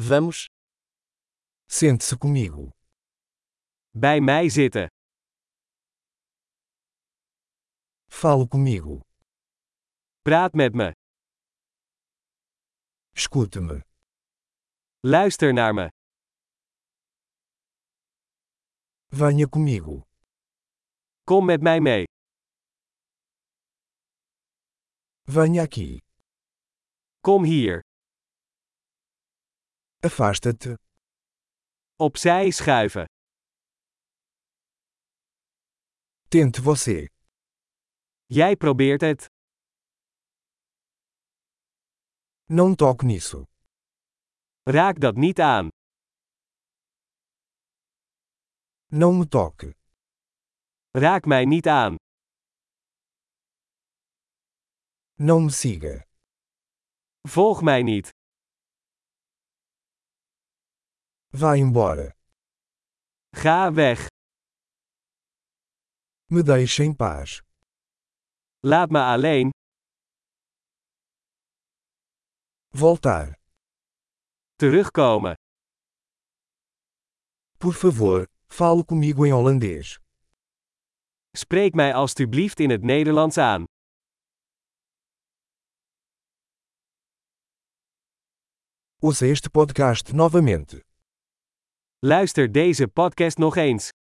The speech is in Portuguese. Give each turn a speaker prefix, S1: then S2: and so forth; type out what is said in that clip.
S1: Vamos.
S2: Sente-se comigo.
S1: Bij mij zitten.
S2: Fale comigo.
S1: Praat met me.
S2: Escute-me.
S1: Luister naar me.
S2: Venha comigo.
S1: Kom met mij mee.
S2: Venha aqui.
S1: Kom hier.
S2: Afasta-te.
S1: Opzij schuiven.
S2: Tente você.
S1: Jij probeert het.
S2: Não toque nisso.
S1: Raak dat niet aan.
S2: Não me toque.
S1: Raak mij niet aan.
S2: Não me siga.
S1: Volg mij niet.
S2: Vá embora.
S1: Ga weg.
S2: Me deixe em paz.
S1: Laat me alleen.
S2: Voltar.
S1: Terugkomen.
S2: Por favor, fale comigo em holandês.
S1: Spreek mij alstublieft in het Nederlands aan.
S2: Ouça este podcast novamente.
S1: Luister deze podcast nog eens.